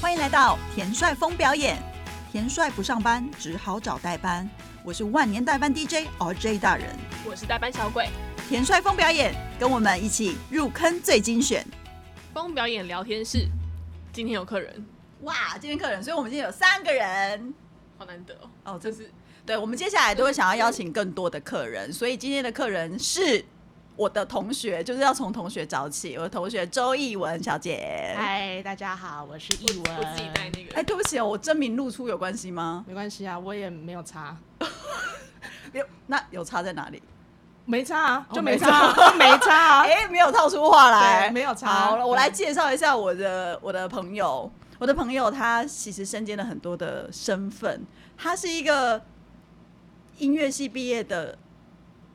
欢迎来到田帅峰表演。田帅不上班，只好找代班。我是万年代班 DJ RJ 大人。我是代班小鬼。田帅峰表演，跟我们一起入坑最精选。峰表演聊天室，今天有客人，哇，今天客人，所以我们今天有三个人。好难得哦。哦，这是对，我们接下来都会想要邀请更多的客人，所以今天的客人是我的同学，就是要从同学找起。我的同学周艺文小姐，嗨，大家好，我是艺文。我自己带那个。哎，对不起哦，我真名露出有关系吗？没关系啊，我也没有差。有，那有差在哪里？没差啊，就没没差 没差啊。哎，没有套出话来，没有差好了，我对来介绍一下我的我的朋友。我的朋友他其实身兼了很多的身份，他是一个音乐系毕业的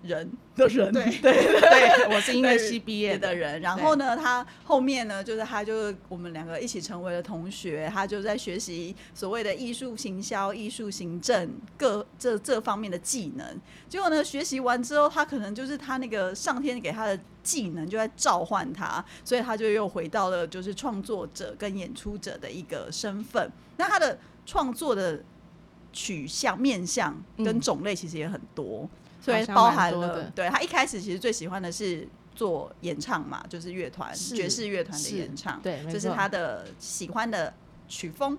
人的人，对对对，我是音乐系毕业的人。然后呢，他后面呢，就是他就是我们两个一起成为了同学，他就在学习所谓的艺术行销、艺术行政各这这方面的技能。结果呢，学习完之后，他可能就是他那个上天给他的技能就在召唤他，所以他就又回到了就是创作者跟演出者的一个身份。那他的创作的取向、面向跟嗯种类其实也很多，所以包含了对他一开始其实最喜欢的是做演唱嘛，就是乐团爵士乐团的演唱，对没这是他的喜欢的曲风，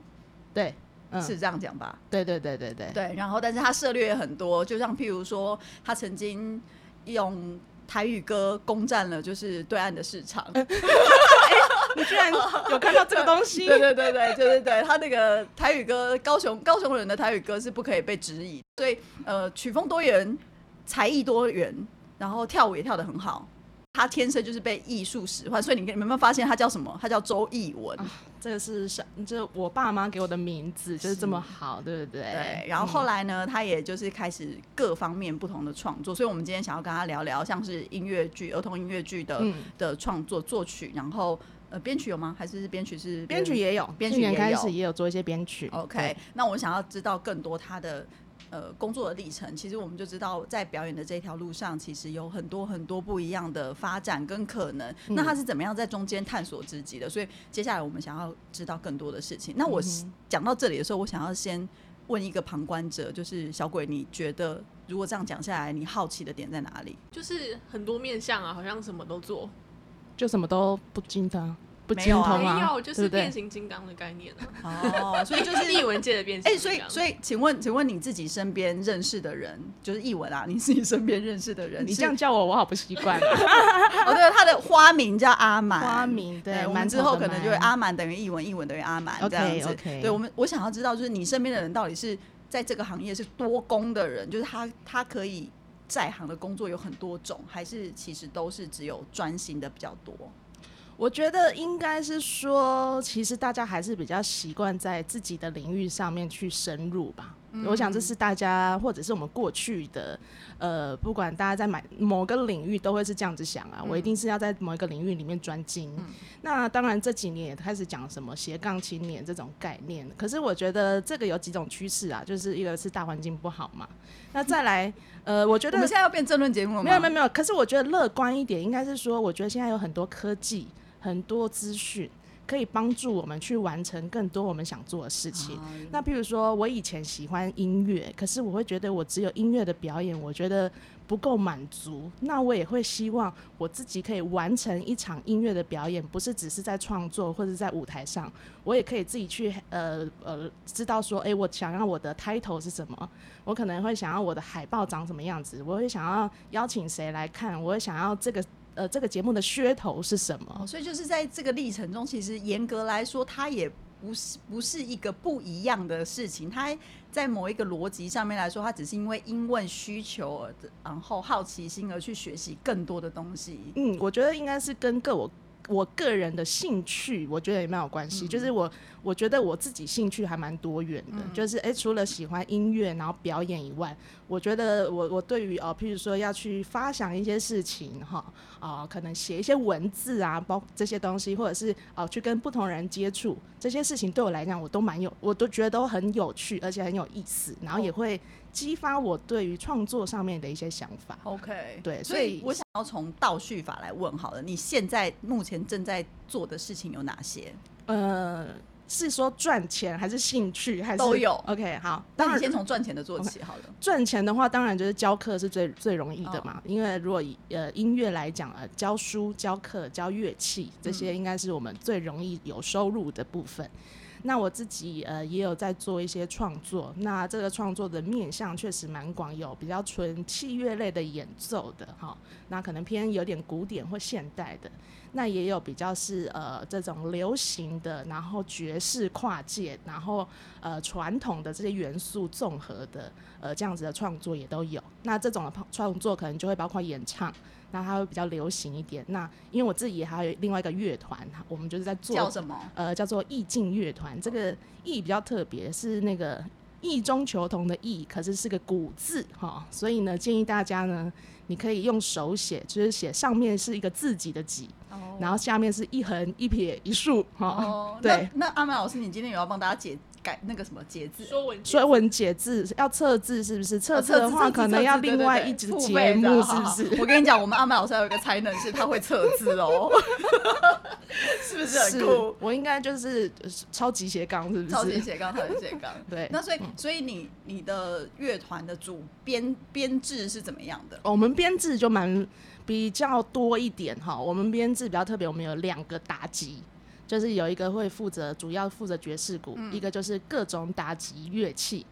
对，嗯，是这样讲吧？对对对对对，对，然后但是他涉猎也很多，就像譬如说，他曾经用台语歌攻占了就是对岸的市场，你居然有看到这个东西？对对对对对对对，他那个台语歌，高雄高雄人的台语歌是不可以被质疑，所以呃曲风多元，才艺多元，然后跳舞也跳得很好。他天生就是被艺术使唤，所以你你们有没有发现他叫什么？他叫周艺文。这个是上，这我爸妈给我的名字就是这么好，对不对？对，然后后来呢，他也就是开始各方面不同的创作，所以我们今天想要跟他聊聊，像是音乐剧、儿童音乐剧的、嗯的创作、作曲，然后呃编曲有吗？还是编曲是编曲也有，编曲也有始也有做一些编曲。OK，那我想要知道更多他的呃工作的历程。其实我们就知道，在表演的这条路上，其实有很多很多不一样的发展跟可能。那他是怎么样在中间探索自己的？所以接下来我们想要知道更多的事情。那我嗯讲到这里的时候，我想要先问一个旁观者，就是小鬼，你觉得如果这样讲下来，你好奇的点在哪里？就是很多面相啊，好像什么都做。就什么都不精通，不没有啊精通啊，没有，就是变形金刚的概念啊。哦，所以就是译文界的变形哎、金刚。所以所以，请问，请问你自己身边认识的人，就是译文啊，你自己身边认识的人，你这样叫我，我好不习惯。哦，对，他的花名叫阿满，花名对我们之后可能就会阿满等于译文，译文等于阿满这样子。对我们，我想要知道，就是你身边的人到底是在这个行业是多工的人，就是他他可以在行的工作有很多种，还是其实都是只有专心的比较多？我觉得应该是说，其实大家还是比较习惯在自己的领域上面去深入吧。我想这是大家或者是我们过去的，呃，不管大家在买某个领域都会是这样子想啊，我一定是要在某一个领域里面专精。那当然这几年也开始讲什么斜杠青年这种概念，可是我觉得这个有几种趋势啊，就是一个是大环境不好嘛，那再来，呃，我觉得我们现在要变争论节目了吗？没有没有没有，可是我觉得乐观一点，应该是说，我觉得现在有很多科技、很多资讯，可以帮助我们去完成更多我们想做的事情。那譬如说，我以前喜欢音乐，可是我会觉得我只有音乐的表演，我觉得不够满足。那我也会希望我自己可以完成一场音乐的表演，不是只是在创作或者在舞台上，我也可以自己去呃呃知道说，诶，我想要我的 title 是什么，我可能会想要我的海报长什么样子，我会想要邀请谁来看，我会想要这个呃这个节目的噱头是什么。哦，所以就是在这个历程中，其实严格来说，它也不是不是一个不一样的事情。它在某一个逻辑上面来说，它只是因为因问需求而然后好奇心而去学习更多的东西。嗯，我觉得应该是跟个我我个人的兴趣，我觉得也蛮有关系。就是我我觉得我自己兴趣还蛮多元的，就是诶，除了喜欢音乐，然后表演以外，我觉得我我对于哦、譬如说要去发想一些事情哈，啊、可能写一些文字啊，包这些东西，或者是哦、去跟不同人接触这些事情，对我来讲我都蛮有，我都觉得都很有趣，而且很有意思，然后也会激发我对于创作上面的一些想法。OK，对所所以以我想要从倒叙法来问好了，你现在目前正在做的事情有哪些？呃，是说赚钱还是兴趣还是都有？OK，好，那当然你先从赚钱的做起好了。赚钱的话，当然就是教课是最最容易的嘛。因为如果以呃音乐来讲，呃，教书、教课、教乐器这些，应该是我们最容易有收入的部分。那我自己呃也有在做一些创作，那这个创作的面向确实蛮广，有比较纯器乐类的演奏的哈，那可能偏有点古典或现代的，那也有比较是呃这种流行的，然后爵士跨界，然后呃传统的这些元素综合的呃这样子的创作也都有。那这种的创作可能就会包括演唱。那它会比较流行一点。那因为我自己还有另外一个乐团，我们就是在做叫什么？呃，叫做意境乐团。这个意比较特别，是那个意中求同的意，可是是个古字哈。所以呢，建议大家呢，你可以用手写，就是写上面是一个自己的己，然后下面是一横一撇一竖哈。对。那阿曼老师，你今天有要帮大家解？改那个什么节字，说文说文解字要测字是不是？测字的话可能要另外一集节目是不是？我跟你讲，我们阿曼老师有一个才能是他会测字哦，是不是很酷？我应该就是超级斜杠，是不是？超级斜杠，超级斜杠。对。那所以，所以你你的乐团的主编编制是怎么样的？我们编制就蛮比较多一点哈。我们编制比较特别，我们有两个打击。就是有一个会负责，主要负责爵士鼓，一个就是各种打击乐器。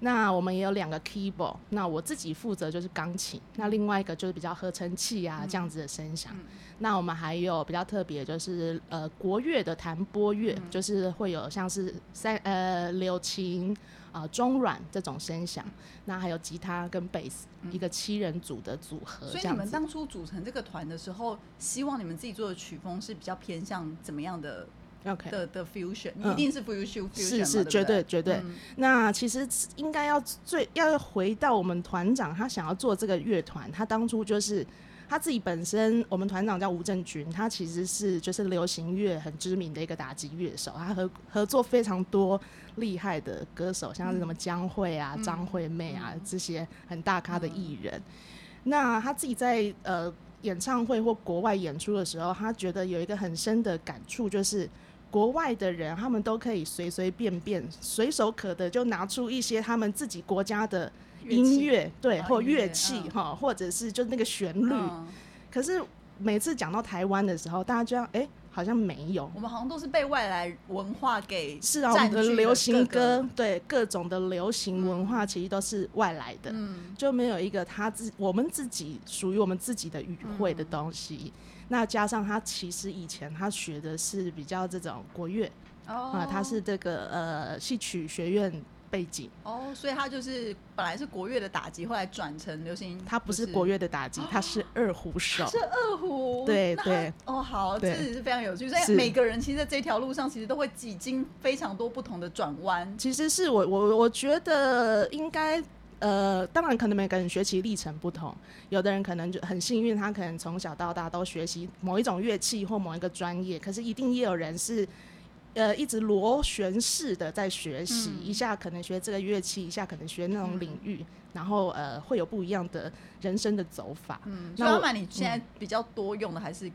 那我们也有两个 keyboard，那我自己负责就是钢琴，那另外一个就是比较合成器啊这样子的声响。那我们还有比较特别，就是呃国乐的弹拨乐，就是会有像是三呃柳琴。啊，中软这种声响，那还有吉他跟贝斯，一个七人组的组合。所以你们当初组成这个团的时候，希望你们自己做的曲风是比较偏向怎么样的？OK 的的 fusion，一定是 fusion，是是绝对绝对。那其实应该要最要回到我们团长，他想要做这个乐团，他当初就是。他自己本身，我们团长叫吴正军，他其实是就是流行乐很知名的一个打击乐手，他合合作非常多厉害的歌手，像是什么江蕙啊、张惠妹啊这些很大咖的艺人。那他自己在呃演唱会或国外演出的时候，他觉得有一个很深的感触，就是国外的人他们都可以随随便便、随手可得就拿出一些他们自己国家的。音乐对，或乐器哈，或者是就那个旋律，可是每次讲到台湾的时候，大家就要哎，好像没有。我们好像都是被外来文化给是啊，我们的流行歌对各种的流行文化其实都是外来的，就没有一个他自我们自己属于我们自己的语汇的东西。那加上他其实以前他学的是比较这种国乐啊，他是这个呃戏曲学院。背景哦，所以他就是本来是国乐的打击，后来转成流行。他不是国乐的打击，他是二胡手。是二胡，对对。哦，好，这是非常有趣。所以每个人其实在这条路上，其实都会几经非常多不同的转弯。其实是我我我觉得应该呃，当然可能每个人学习历程不同，有的人可能就很幸运，他可能从小到大都学习某一种乐器或某一个专业，可是一定也有人是。呃，一直螺旋式的在学习，一下可能学这个乐器，一下可能学那种领域，然后呃，会有不一样的人生的走法。嗯，那阿你现在比较多用的还是？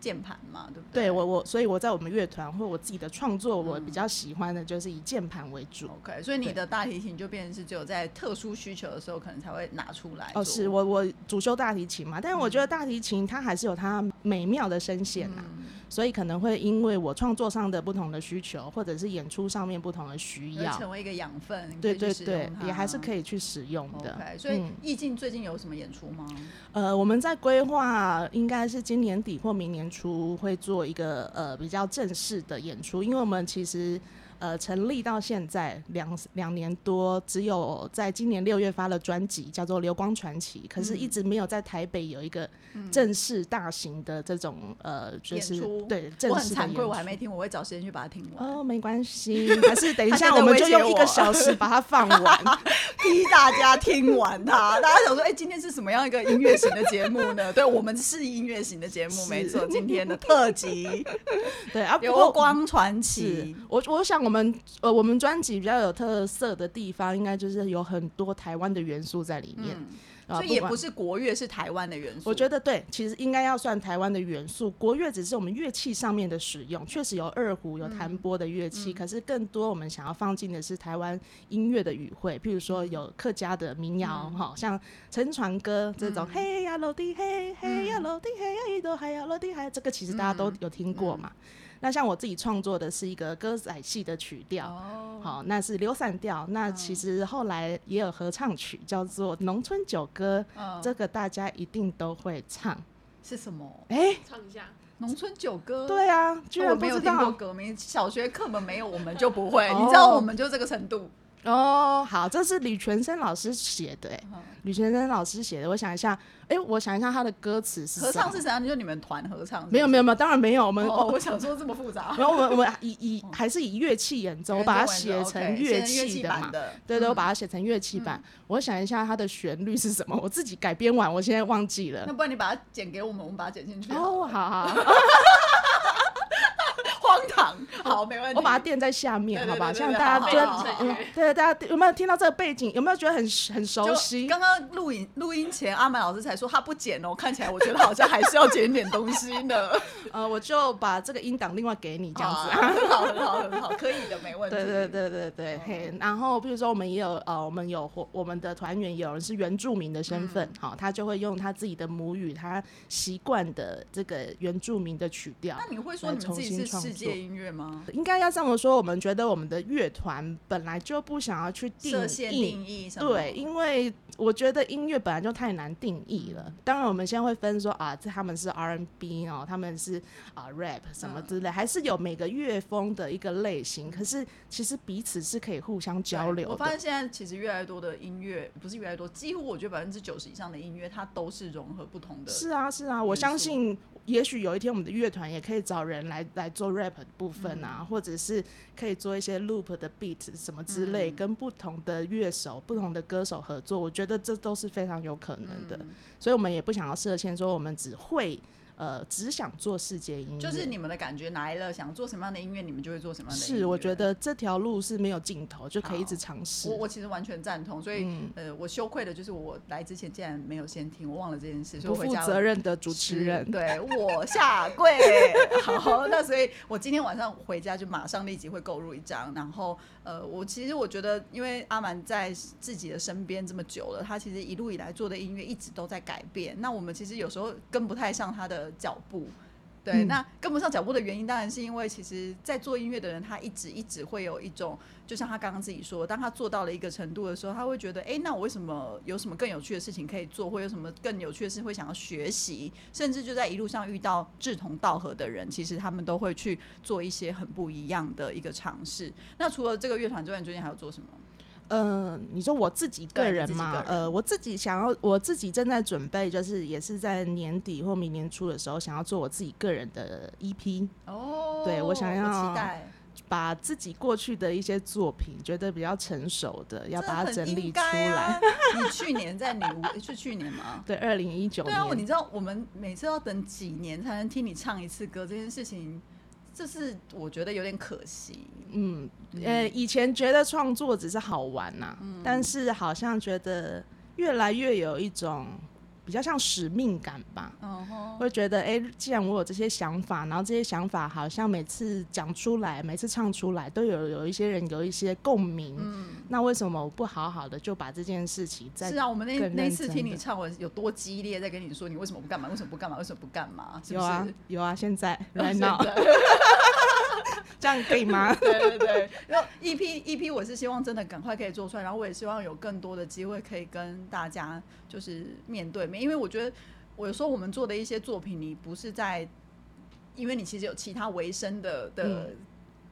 键盘嘛，对不对？对我我，所以我在我们乐团或我自己的创作，我比较喜欢的就是以键盘为主。OK，所以你的大提琴就变成是只有在特殊需求的时候，可能才会拿出来。哦，是我我主修大提琴嘛，但是我觉得大提琴它还是有它美妙的声线呐，所以可能会因为我创作上的不同的需求，或者是演出上面不同的需要，成为一个养分。对对对，也还是可以去使用的。所以意境最近有什么演出吗？呃，我们在规划，应该是今年底或明年。初会做一个呃比较正式的演出，因为我们其实。呃，成立到现在两两年多，只有在今年六月发了专辑，叫做《流光传奇》，可是一直没有在台北有一个正式大型的这种呃，就是对正式的演出。我还没听，我会找时间去把它听完。哦，没关系，还是等一下我们就用一个小时把它放完，逼大家听完它。大家想说，哎，今天是什么样一个音乐型的节目呢？对，我们是音乐型的节目，没错，今天的特辑，对啊，《流光传奇》，我我想我。我们呃，我们专辑比较有特色的地方，应该就是有很多台湾的元素在里面。所以也不是国乐，是台湾的元素。我觉得对，其实应该要算台湾的元素。国乐只是我们乐器上面的使用，确实有二胡、有弹拨的乐器，可是更多我们想要放进的是台湾音乐的语汇，譬如说有客家的民谣，哈、像沉船歌这种，嘿呀落地嘿，嘿呀落地嘿呀一朵海呀落地海，这个其实大家都有听过嘛。那像我自己创作的是一个歌仔戏的曲调，哦，好，那是流散调。那其实后来也有合唱曲，叫做《农村九歌》，嗯，这个大家一定都会唱。是什么？哎、唱一下。农村九歌。对啊，居然我没有听过不知道歌名，小学课本没有，我们就不会。哦你知道，我们就这个程度。哦。好，这是李全生老师写的，哎，嗯吕全生老师写的。我想一下，哎，我想一下他的歌词是合什么唱是怎样？就你们团合唱是是？没有没有没有，当然没有，我们哦，哦我想说这么复杂。然后我们我们以以还是以乐器演奏，我把它写成乐器器的嘛。的。对对，我嗯把它写成乐器版。我想一下它的旋律是什么，我自己改编完，我现在忘记了那。不然你把它剪给我们，我们把它剪进去。哦，好好，荒唐。好，没问题。我把它垫在下面，好吧？对对对对像大家就好好好嗯对大家有没有听到这个背景？有没有觉得很很熟悉？刚刚录影录音前，阿满老师才说他不剪哦，看起来我觉得好像还是要剪一点东西呢。呃，我就把这个音档另外给你，这样子。啊很好，很好，很好，可以的，没问题。对对对对对，嘿，然后比如说我们也有呃，我们有我们的团员有人是原住民的身份，嗯好、他就会用他自己的母语，他习惯的这个原住民的曲调那。你会说你们自己是世界音乐吗？应该要这么说，我们觉得我们的乐团本来就不想要去定义？对，因为我觉得音乐本来就太难定义了。当然，我们现在会分说啊，这他们是 R&B 哦，他们是啊 rap 什么之类，还是有每个乐风的一个类型。可是其实彼此是可以互相交流的我发现。现在其实越来越多的音乐，不是越来越多，几乎我觉得百分之九十以上的音乐，它都是融合不同的。是啊，是啊，我相信，也许有一天我们的乐团也可以找人来来做 rap 的部分啊，或者是可以做一些 loop 的 beat 什么之类，嗯。跟不同的乐手、不同的歌手合作，我觉得这都是非常有可能的。嗯。所以我们也不想要设限，说我们只会呃只想做世界音乐。就是你们的感觉来了，想做什么样的音乐，你们就会做什么样的音乐。是，我觉得这条路是没有尽头，就可以一直尝试我。我其实完全赞同，所以、嗯呃，我羞愧的就是我来之前竟然没有先听，我忘了这件事，所以不负责任的主持人，对我下跪。好，那所以我今天晚上回家就马上立即会购入一张。然后呃，我其实我觉得，因为阿蛮在自己的身边这么久了，他其实一路以来做的音乐一直都在改变。那我们其实有时候跟不太上他的脚步。对，嗯那跟不上脚步的原因，当然是因为其实，在做音乐的人，他一直一直会有一种，就像他刚刚自己说，当他做到了一个程度的时候，他会觉得，哎、那我为什么有什么更有趣的事情可以做，或有什么更有趣的事会想要学习，甚至就在一路上遇到志同道合的人，其实他们都会去做一些很不一样的一个尝试。那除了这个乐团之外，你最近还有做什么？嗯，你说我自己个人嘛呃，我自己想要，我自己正在准备，就是也是在年底或明年初的时候，想要做我自己个人的 EP，哦对我想要期待，把自己过去的一些作品，觉得比较成熟的，要把它整理出来。啊。你去年在女巫是去年吗？对，二零一九对啊，我你，知道我们每次要等几年才能听你唱一次歌，这件事情，这是我觉得有点可惜。嗯，呃，以前觉得创作只是好玩呐、嗯但是好像觉得越来越有一种比较像使命感吧。会觉得，哎、既然我有这些想法，然后这些想法好像每次讲出来，每次唱出来，都有有一些人有一些共鸣，那为什么我不好好的就把这件事情再嗯是啊，我们那那次听你唱，我有多激烈，在跟你说你为什么不干嘛，为什么不干嘛，为什么不干嘛，是不是？有啊有啊，现在 现 right now 在 这样可以吗？对对对，然后 EP EP 我是希望真的赶快可以做出来，然后我也希望有更多的机会可以跟大家就是面对。面，因为我觉得我有时候我们做的一些作品，你不是在，因为你其实有其他维生的的。嗯。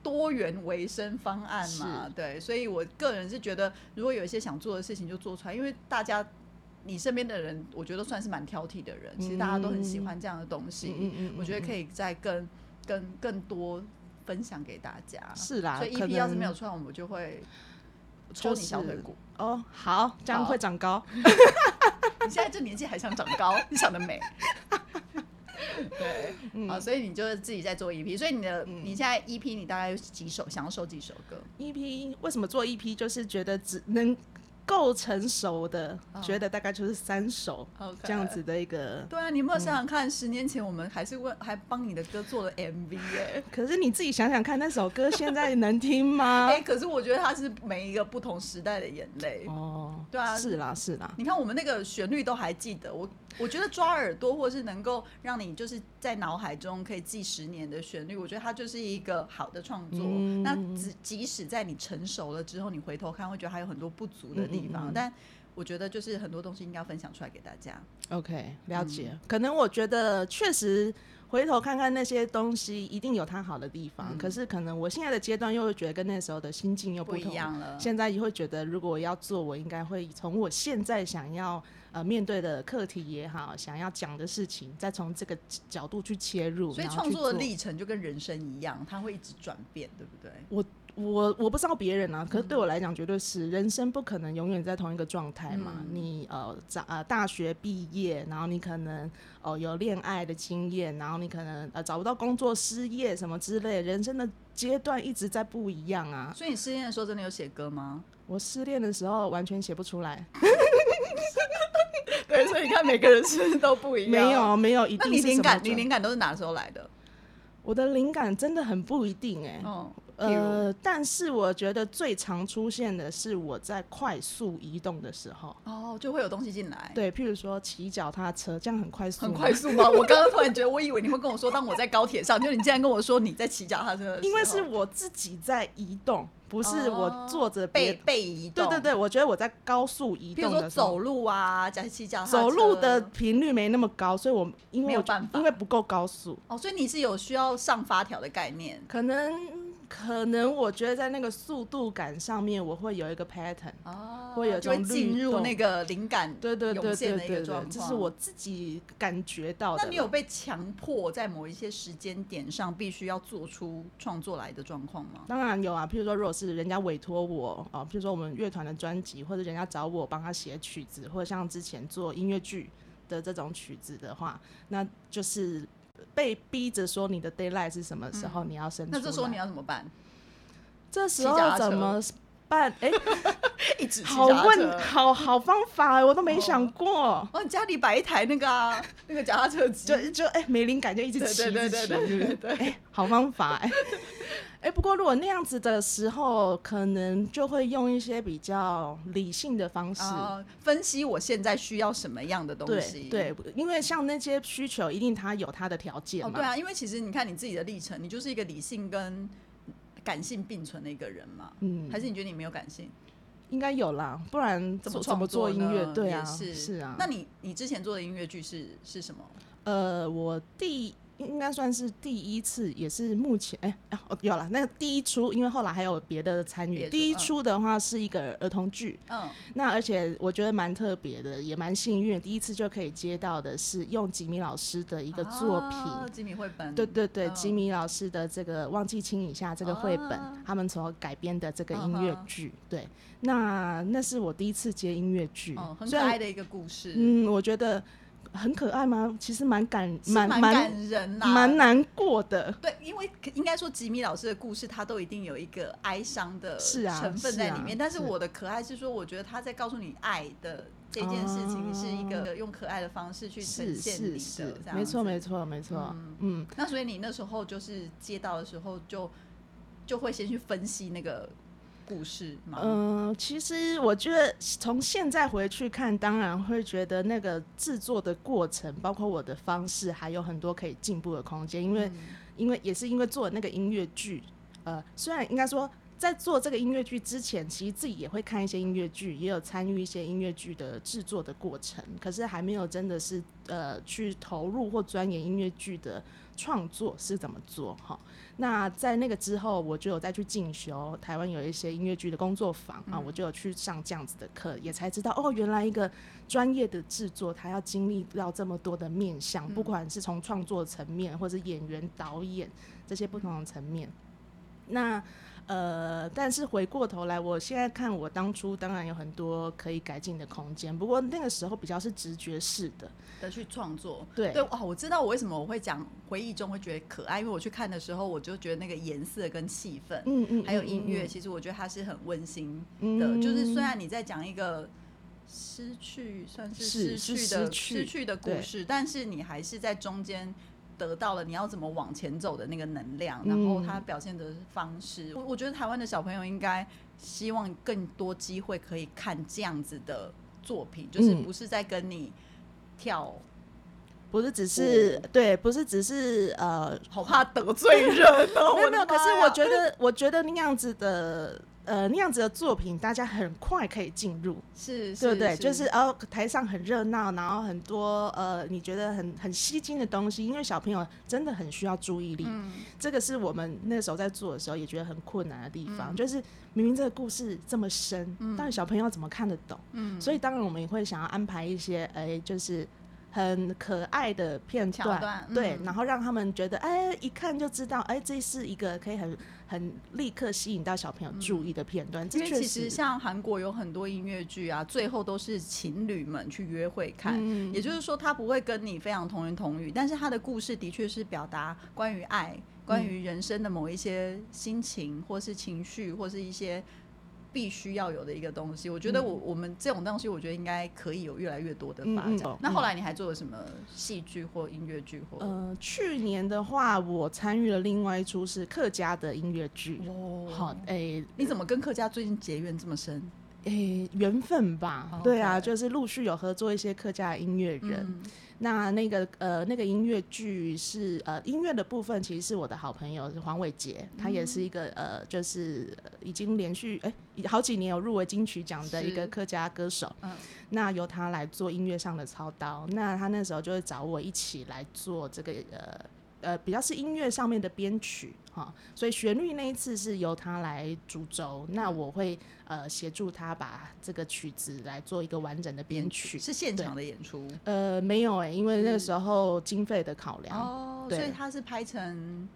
多元维生方案嘛，对，所以我个人是觉得，如果有一些想做的事情就做出来，因为大家你身边的人，我觉得算是蛮挑剔的人，其实大家都很喜欢这样的东西，嗯嗯嗯。我觉得可以再更更更多分享给大家。是啦，所以可 EP 要是没有能出来，我们就会抽你小腿骨。哦，好，这样好会长高。你现在这年纪还想长高，你想得美。对，嗯好，所以你就是自己在做 EP，所以你的、你现在 EP 你大概有几首，想要收几首歌？EP 为什么做 EP？就是觉得只能够成熟的，哦觉得大概就是三首这样子的一个。对啊，你有没有想想看，十年前我们还是问，还帮你的歌做了 MV 耶、可是你自己想想看，那首歌现在能听吗 哎、？可是我觉得它是每一个不同时代的眼泪。哦，对啊是啦是啦，你看我们那个旋律都还记得，我我觉得抓耳朵或是能够让你就是在脑海中可以记十年的旋律，我觉得它就是一个好的创作。嗯那即即使在你成熟了之后，你回头看会觉得还有很多不足的地方，嗯嗯嗯但我觉得就是很多东西应该要分享出来给大家。OK，了解。嗯可能我觉得确实回头看看那些东西，一定有它好的地方。嗯可是可能我现在的阶段又会觉得跟那时候的心境又不同一样了现在也会觉得，如果我要做，我应该会从我现在想要呃面对的课题也好，想要讲的事情，再从这个角度去切入。所以创作的历程就跟人生一样，它会一直转变，对不对？我我我不知道别人啊，可是对我来讲，绝对是人生不可能永远在同一个状态嘛。嗯你呃长呃大学毕业，然后你可能哦、有恋爱的经验，然后你可能呃找不到工作、失业什么之类，人生的阶段一直在不一样啊。所以你失恋的时候真的有写歌吗？我失恋的时候完全写不出来，对，所以你看每个人是不是都不一样没有没有，一定是你灵感，都是哪时候来的？我的灵感真的很不一定哎、嗯，譬如呃，但是我觉得最常出现的是我在快速移动的时候，哦，就会有东西进来。对，譬如说骑脚踏车，这样很快速，很快速吗？我刚刚突然觉得，我以为你会跟我说，当我在高铁上，就你竟然跟我说你在骑脚踏车因为是我自己在移动，不是我坐着别被被移动，对对对，我觉得我在高速移比如说动的时候。走路啊，加骑脚踏车。走路的频率没那么高，所以我因为我没有办法。因为不够高速，哦，所以你是有需要上发条的概念。可能可能我觉得在那个速度感上面，我会有一个 pattern。哦，会有就会进入那个灵感对对对对对对这是我自己感觉到的。那你有被强迫在某一些时间点上必须要做出创作来的状况吗？当然有啊，譬如说，如果是人家委托我哦，譬如说我们乐团的专辑，或者人家找我帮他写曲子，或者像之前做音乐剧的这种曲子的话，那就是被逼着说你的 d a y l i g h t 是什么时候你要生出来。嗯那这时候你要怎么办？这时候怎么办？哎、一直骑好问，车好好方法，我都没想过。哦，你家里摆一台那个啊，那个脚踏车机，就就哎、没灵感就一直对骑，对对对对对 对哎、好方法哎、哎、不过如果那样子的时候，可能就会用一些比较理性的方式。啊，分析我现在需要什么样的东西。对，因为像那些需求，一定它有它的条件哦，嘛。对啊，因为其实你看你自己的历程，你就是一个理性跟感性并存的一个人嘛。嗯，还是你觉得你没有感性？应该有啦，不然怎么怎么做音乐？呢对啊，是是啊。那你你之前做的音乐剧是是什么？呃，我第应该算是第一次，也是目前哎、啊哦有了那个第一出，因为后来还有别的参与。第一嗯出的话是一个儿童剧，嗯，那而且我觉得蛮特别的，也蛮幸运，第一次就可以接到的是用吉米老师的一个作品。啊吉米绘本。对对对，嗯。吉米老师的这个《忘记亲一下》这个绘本，啊他们所改编的这个音乐剧，对，那那是我第一次接音乐剧，哦，很可爱的一个故事，嗯，我觉得很可爱吗？其实蛮感是蛮蛮感人啦，蛮难过的。对，因为应该说吉米老师的故事，他都一定有一个哀伤的成分在里面。是啊是但是我的可爱是说，我觉得他在告诉你爱的这件事情，是一个用可爱的方式去呈现你的，这，样没错没错没错，嗯嗯，那所以你那时候就是接到的时候就，就会先去分析那个故事吗？嗯、其实我觉得从现在回去看，当然会觉得那个制作的过程，包括我的方式，还有很多可以进步的空间。因为，嗯因为也是因为做那个音乐剧，呃，虽然应该说在做这个音乐剧之前，其实自己也会看一些音乐剧，也有参与一些音乐剧的制作的过程，可是还没有真的是呃去投入或钻研音乐剧的创作是怎么做哈。那在那个之后，我就有再去进修，台湾有一些音乐剧的工作坊啊，我就有去上这样子的课，也才知道哦，原来一个专业的制作，它要经历到这么多的面向，不管是从创作层面，或者演员、导演这些不同的层面。那呃，但是回过头来，我现在看我当初当然有很多可以改进的空间，不过那个时候比较是直觉式的，的去创作。对对哇，我知道我为什么我会讲回忆中会觉得可爱，因为我去看的时候，我就觉得那个颜色跟气氛，嗯嗯，还有音乐，嗯其实我觉得它是很温馨的。嗯就是虽然你在讲一个失去，算是是失去的失去的故事，但是你还是在中间。得到了你要怎么往前走的那个能量，然后嗯他表现的方式，我我觉得台湾的小朋友应该希望更多机会可以看这样子的作品，就是嗯不是在跟你跳，不是只是对，不是只是呃，好怕得罪人哦。没有没有，可是我觉得我觉得那样子的呃那样子的作品，大家很快可以进入，是，对不对？就是哦，台上很热闹，然后很多呃，你觉得很很吸睛的东西，因为小朋友真的很需要注意力。嗯这个是我们那时候在做的时候也觉得很困难的地方，嗯就是明明这个故事这么深，但是小朋友怎么看得懂？嗯，所以当然我们也会想要安排一些，哎，就是。很可爱的片段，对，嗯然后让他们觉得，哎，一看就知道，哎，这是一个可以很很立刻吸引到小朋友注意的片段。这因为其实像韩国有很多音乐剧啊，最后都是情侣们去约会看，嗯也就是说他不会跟你非常同言同语，但是他的故事的确是表达关于爱、关于人生的某一些心情，或是情绪，或是一些。必须要有的一个东西，我觉得我、我们这种东西，我觉得应该可以有越来越多的发展。那后来你还做了什么戏剧或音乐剧或？呃，去年的话，我参与了另外一出是客家的音乐剧。哦好，诶、你怎么跟客家最近结缘这么深？诶，缘分吧。哦对啊，就是陆续有合作一些客家的音乐人。嗯那那个呃，那个音乐剧是呃音乐的部分，其实是我的好朋友是黄伟杰，他也是一个呃，就是呃已经连续哎、好几年有入围金曲奖的一个客家歌手。嗯那由他来做音乐上的操刀，那他那时候就会找我一起来做这个呃呃比较是音乐上面的编曲哈，所以旋律那一次是由他来主轴，那我会呃协助他把这个曲子来做一个完整的编曲。是现场的演出呃，没有哎、因为那个时候经费的考量，哦，所以他是拍成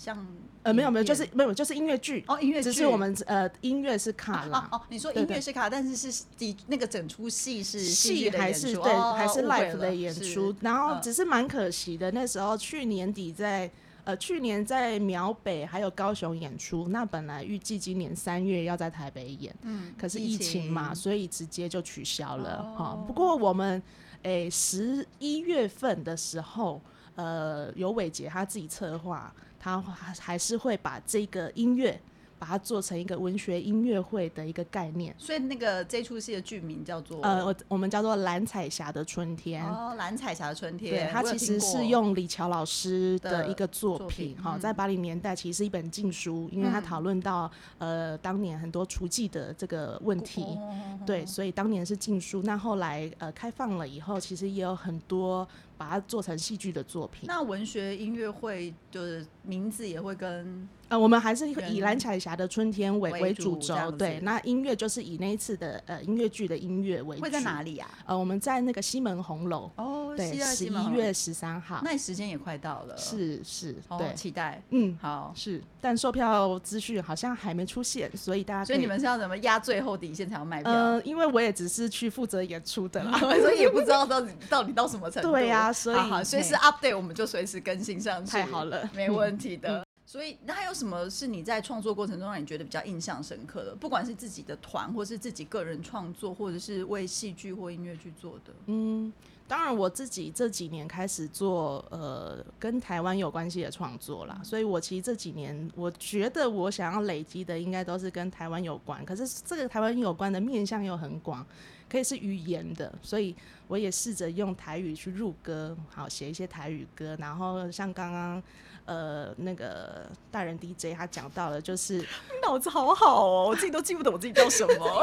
像呃，没有没有，就是没有，就是音乐剧。哦音乐剧，只是我们呃音乐是卡拉，哦哦，你说音乐是卡，但是是的那个整出戏是戏还是对，还是 live 的演出，然后嗯。只是蛮可惜的。那时候去年底在呃去年在苗北还有高雄演出，那本来预计今年三月要在台北演，嗯可是疫疫情嘛，情。所以直接就取消了哈、哦不过我们诶十一月份的时候，呃，有伟杰他自己策划，他还还是会把这个音乐把它做成一个文学音乐会的一个概念。所以那个这出戏的剧名叫做呃，我我们叫做蓝彩霞的春天。哦蓝彩霞的春天，对，它其实是用李乔老师的的一个作作品，哈、嗯在八零年代其实是一本禁书，因为它嗯讨论到、呃当年很多厨妓的这个问题，哦对，所以当年是禁书。那后来呃开放了以后，其实也有很多把它做成戏剧的作品。那文学音乐会就是名字也会跟呃，我们还是以蓝彩霞的春天为为为主轴对。那音乐就是以那一次的呃音乐剧的音乐为主。会在哪里呀？呃，我们在那个西门红楼，哦，对，十一月十三号。那时间也快到了，是是，哦对，期待嗯，好。是，但售票资讯好像还没出现，所以大家可所以你们是要怎么压最后底线才要卖票？呃，因为我也只是去负责演出的啦。所以也不知道到底 到底到什么程度。对呀所以随时 update 我们就随时更新上去。太好了没问题的。所以，那还有什么是你在创作过程中让你觉得比较印象深刻的？不管是自己的团，或是自己个人创作，或者是为戏剧或音乐剧做的。嗯，当然我自己这几年开始做呃跟台湾有关系的创作啦，所以我其实这几年我觉得我想要累积的应该都是跟台湾有关，可是这个台湾有关的面向又很广，可以是语言的，所以我也试着用台语去入歌，好写一些台语歌，然后像刚刚。呃，那个大人 DJ 他讲到了，就是 脑子好好哦，我自己都记不得我自己叫什么。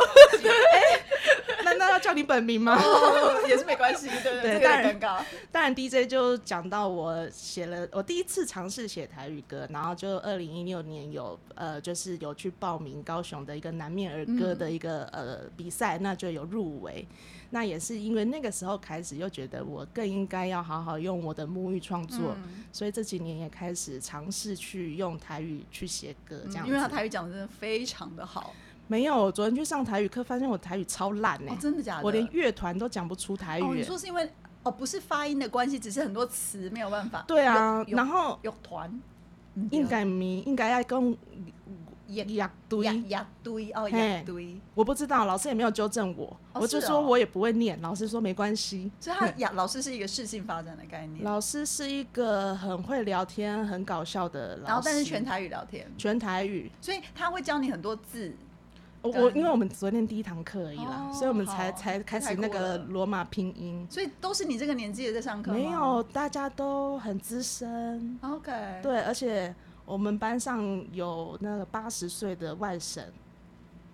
难道要叫你本名吗？哦也是没关系，对对，这个有对当然点尴尬。当然，DJ 就讲到我写了，我第一次尝试写台语歌，然后就二零一六年有呃，就是有去报名高雄的一个南面儿歌的一个、呃比赛，那就有入围。那也是因为那个时候开始，又觉得我更应该要好好用我的母语创作，嗯所以这几年也开始尝试去用台语去写歌，这样子。因为他台语讲的真的非常的好，没有，我昨天去上台语课，发现我台语超烂呢、哦，真的假的？我连乐团都讲不出台语、哦，你欸说是因为哦，不是发音的关系，只是很多词没有办法。对啊，然后有团，应该咪应该要跟呀呀堆哦嘿呀堆，我不知道，老师也没有纠正我，哦我就是说哦我也不会念，老师说没关系。所以他呀老师是一个适性发展的概念，老师是一个很会聊天、很搞笑的老师，然后但是全台语聊天，全台语。所以他会教你很多字。我我因为我们昨天第一堂课而已啦，哦所以我们才才开始那个了罗马拼音。所以都是你这个年纪的在上课吗没有，大家都很资深，，OK，，对，而且我们班上有那个八十岁的外省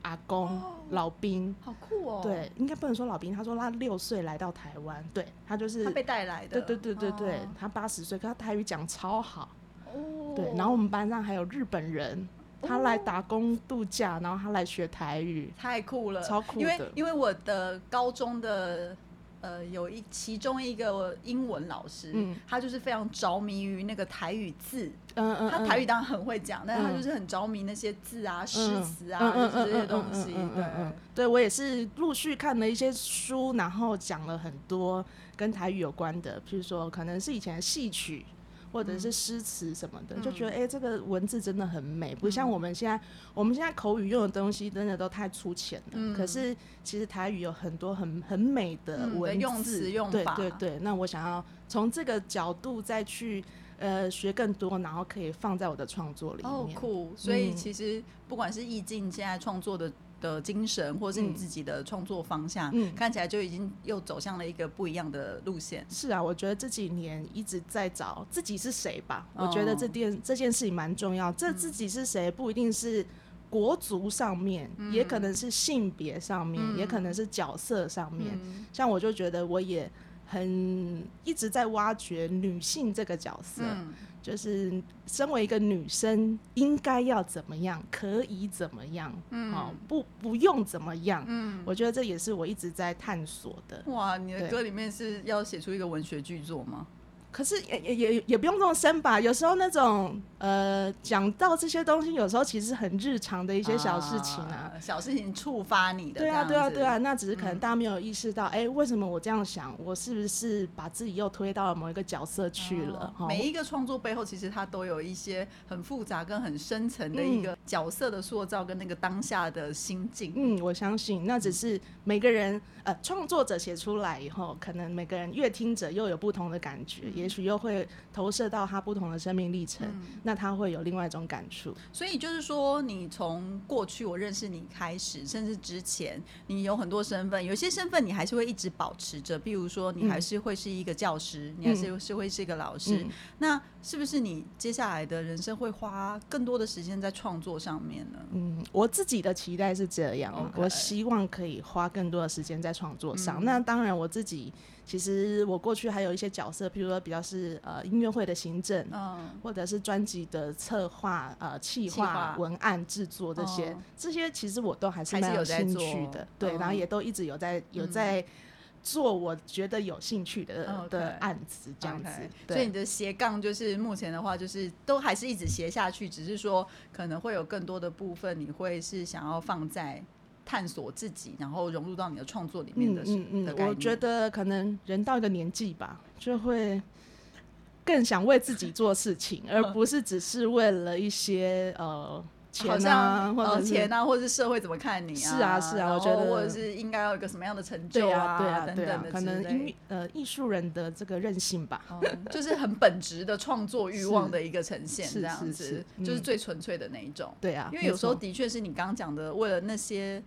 阿公、哦老兵，好酷哦。对，，应该不能说老兵，他说他六岁来到台湾，对他就是他被带来的。对对对对对，哦他八十岁，可他台语讲超好。哦对，然后我们班上还有日本人，他来打工度假，然后他来学台语。太酷了，超酷因为因为我的高中的呃有一其中一个英文老师，嗯他就是非常着迷于那个台语字，嗯嗯，他台语当然很会讲，但是他嗯就是很着迷那些字啊、诗嗯词啊，这些嗯东西。对，对我也是陆续看了一些书，然后讲了很多跟台语有关的，譬如说可能是以前的戏曲。或者是诗词什么的，就觉得哎、诶这个文字真的很美，不像我们现在，我们现在口语用的东西真的都太粗浅了。嗯可是其实台语有很多很很美的嗯文字、的用词用法对对对。那我想要从这个角度再去呃学更多，然后可以放在我的创作里面。哦酷，所以嗯其实不管是意境现在创作的。的精神，或者是你嗯自己的创作方向，嗯看起来就已经又走向了一个不一样的路线。是啊，我觉得这几年一直在找自己是谁吧。哦我觉得这件这件事情蛮重要。这自己是谁不一定是国族上面，也可能是性别上面，嗯也可能是角色上面。嗯像我就觉得我也很一直在挖掘女性这个角色，嗯就是身为一个女生应该要怎么样，可以怎么样，嗯哦，不不用怎么样。嗯，我觉得这也是我一直在探索的。哇，你的歌里面是要写出一个文学巨作吗？可是也也也也不用这么深吧，有时候那种呃讲到这些东西，有时候其实很日常的一些小事情啊。小事情触发你的，对啊，对啊，对啊，，那只是可能嗯大家没有意识到，哎、为什么我这样想？我是不是把自己又推到了某一个角色去了？哦每一个创作背后，其实它都有一些很复杂跟很深层的一个角色的塑造，跟那个当下的心境。嗯，我相信那只是每个人呃创作者写出来以后，可能每个人乐听者又有不同的感觉，也许又会投射到他不同的生命历程，那他会有另外一种感触。所以就是说，你从过去我认识你开始，甚至之前，你有很多身份，有些身份你还是会一直保持着。比如说，你还是会是一个教师，你还是是会是一个老师。嗯那是不是你接下来的人生会花更多的时间在创作上面呢？嗯，我自己的期待是这样我希望可以花更多的时间在创作上。嗯那当然，我自己其实我过去还有一些角色，譬如说比较是呃音乐会的行政，嗯，或者是专辑的策划、呃企企划。划、文案制作这些，哦这些其实我都还是蛮有在做趣的，对，嗯。然后也都一直有在有嗯在做我觉得有兴趣的、的案子，这样子。所以你的斜杠就是目前的话，就是都还是一直斜下去，只是说可能会有更多的部分，你会是想要放在探索自己，然后融入到你的创作里面的、嗯嗯我觉得可能人到一个年纪吧，就会更想为自己做事情，而不是只是为了一些呃钱好啊，像呃或者钱啊，或者是社会怎么看你啊？是啊是啊我觉得或者是应该要有一个什么样的成就啊对啊的可能呃艺术人的这个韧性吧。哦就是很本质的创作欲望的一个呈现，是这样子就是最纯粹的那一种。对啊，因为有时候的确是你刚刚讲的，为了那些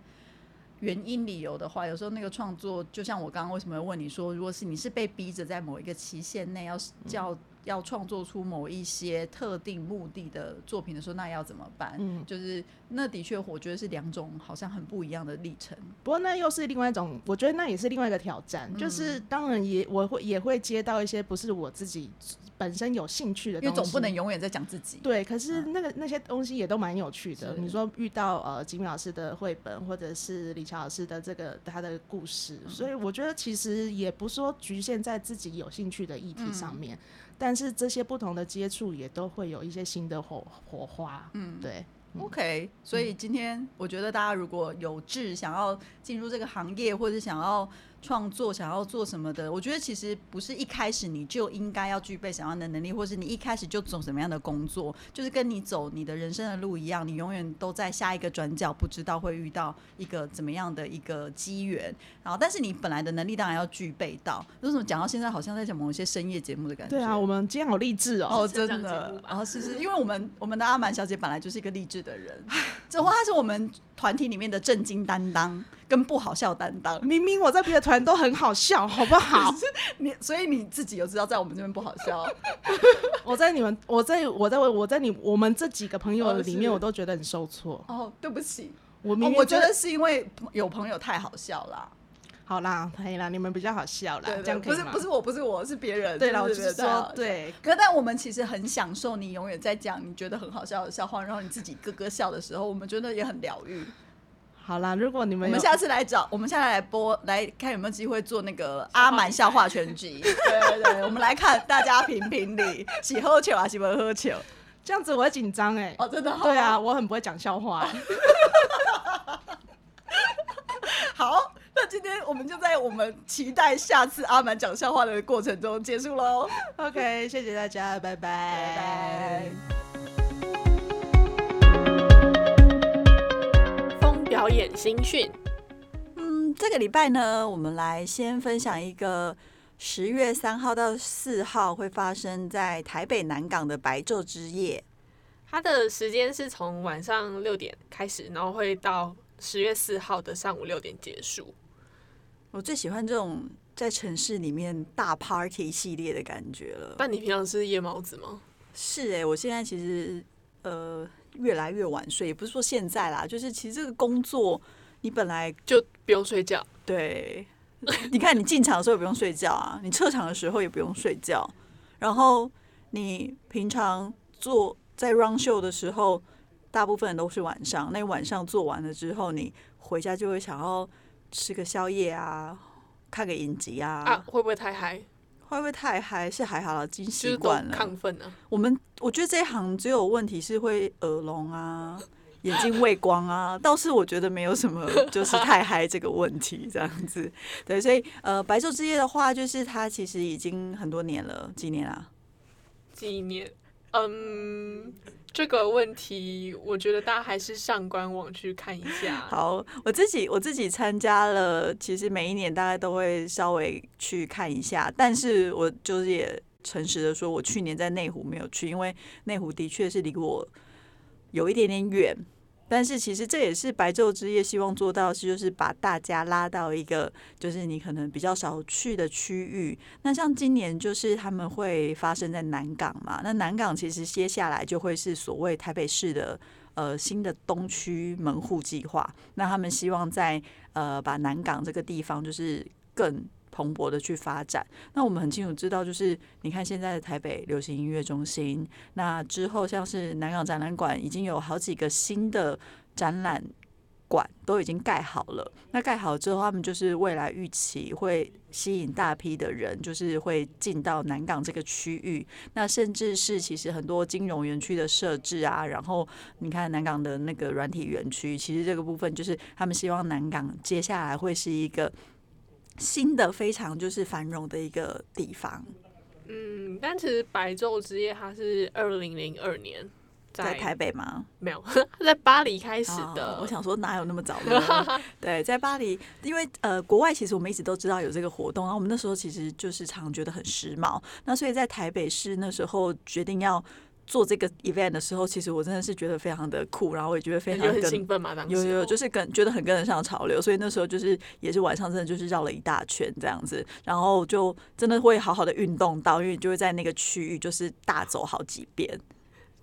原因理由的话，有时候那个创作，就像我刚刚为什么会问你说，如果是你是被逼着在某一个期限内要嗯叫要创作出某一些特定目的的作品的时候，那要怎么办？嗯就是那的确，我觉得是两种好像很不一样的历程。不过那又是另外一种，我觉得那也是另外一个挑战。嗯就是当然也我会也会接到一些不是我自己本身有兴趣的东西，因为总不能永远在讲自己。对，可是那个那些东西也都蛮有趣的。你说遇到呃吉米老师的绘本，或者是李乔老师的这个他的故事，所以我觉得其实也不说局限在自己有兴趣的议题上面，但是这些不同的接触也都会有一些新的火火花。嗯，对。OK，所以今天我觉得大家如果有志想要进入这个行业，或者想要创作、想要做什么的，我觉得其实不是一开始你就应该要具备什么样的能力，或是你一开始就走什么样的工作，就是跟你走你的人生的路一样，你永远都在下一个转角，不知道会遇到一个怎么样的一个机缘。然后，但是你本来的能力当然要具备到。为什么讲到现在好像在讲某一些深夜节目的感觉？对啊，我们今天好励志哦。哦，真的然后是是，因为我们我们的阿满小姐本来就是一个励志的人，这话是我们团体里面的正经担当跟不好笑担当。明明我在别的团都很好笑，好不好？你所以你自己有知道在我们这边不好笑，我在你们，我在我在我在你我们这几个朋友里面，我都觉得很受挫。哦，对不起，我明我觉得是因为有朋友太好笑啦。好啦，可以啦，你们比较好笑啦，对对，这样可以不是不是我，不是我，是别人。对啦，我对就是说，。对，可但我们其实很享受你永远在讲你觉得很好笑的笑话，然后你自己咯咯笑的时候，我们觉得也很疗愈。好啦，如果你们我们下次来找，我们下次来播，来看有没有机会做那个阿满笑话全集。对对对，我们来看大家评评理，喜喝酒啊，喜不喝酒？这样子，我会紧张哎。哦，真的、哦。对啊，，我很不会讲笑话欸。好，那今天我们就在我们期待下次阿满讲笑话的过程中结束喽。OK，谢谢大家，拜拜，拜拜。表演新讯，嗯，这个礼拜呢，我们来先分享一个十月三号到四号会发生在台北南港的白昼之夜。它的时间是从晚上六点开始，然后会到十月四号的上午六点结束。我最喜欢这种在城市里面大 party 系列的感觉了。但你平常是夜猫子吗？是哎、我现在其实呃越来越晚睡，也不是说现在啦，就是其实这个工作你本来就不用睡觉，对，你看你进场的时候也不用睡觉啊，你撤场的时候也不用睡觉，然后你平常做在 run show 的时候，大部分都是晚上，那晚上做完了之后，你回家就会想要吃个宵夜啊，看个影集啊，啊，会不会太嗨？会不会太嗨？是还好啦，已经习惯了。亢奋啊。我们我觉得这一行只有问题是会耳聋啊，眼睛畏光啊，倒是我觉得没有什么就是太嗨这个问题这样子。对，所以呃，白昼之夜的话，就是它其实已经很多年了，几年啊？几年，嗯，这个问题，我觉得大家还是上官网去看一下。好，我自己我自己参加了，其实每一年大概都会稍微去看一下，但是我就是也诚实的说，我去年在内湖没有去，因为内湖的确是离我有一点点远。但是其实这也是白昼之夜希望做到是，就是把大家拉到一个就是你可能比较少去的区域。那像今年就是他们会发生在南港嘛，那南港其实接下来就会是所谓台北市的呃新的东区门户计划。那他们希望在呃把南港这个地方就是更蓬勃的去发展。那我们很清楚知道，就是你看现在的台北流行音乐中心，那之后像是南港展览馆已经有好几个新的展览。馆都已经盖好了，那盖好之后，他们就是未来预期会吸引大批的人，就是会进到南港这个区域。那甚至是其实很多金融园区的设置啊，然后你看南港的那个软体园区，其实这个部分就是他们希望南港接下来会是一个新的非常就是繁荣的一个地方，嗯，但其实白昼之夜它是二零零二年在台北吗？没有，它 在巴黎开始哦的。我想说哪有那么早呢？对，在巴黎，因为呃，国外其实我们一直都知道有这个活动，然后我们那时候其实就是常觉得很时髦，那所以在台北市那时候决定要做这个 event 的时候，其实我真的是觉得非常的酷，然后我也觉得非常就很跟兴奋嘛，当时有有，就是跟觉得很跟得上潮流，所以那时候就是也是晚上真的就是绕了一大圈这样子，然后就真的会好好的运动到，因为你就会在那个区域就是大走好几遍。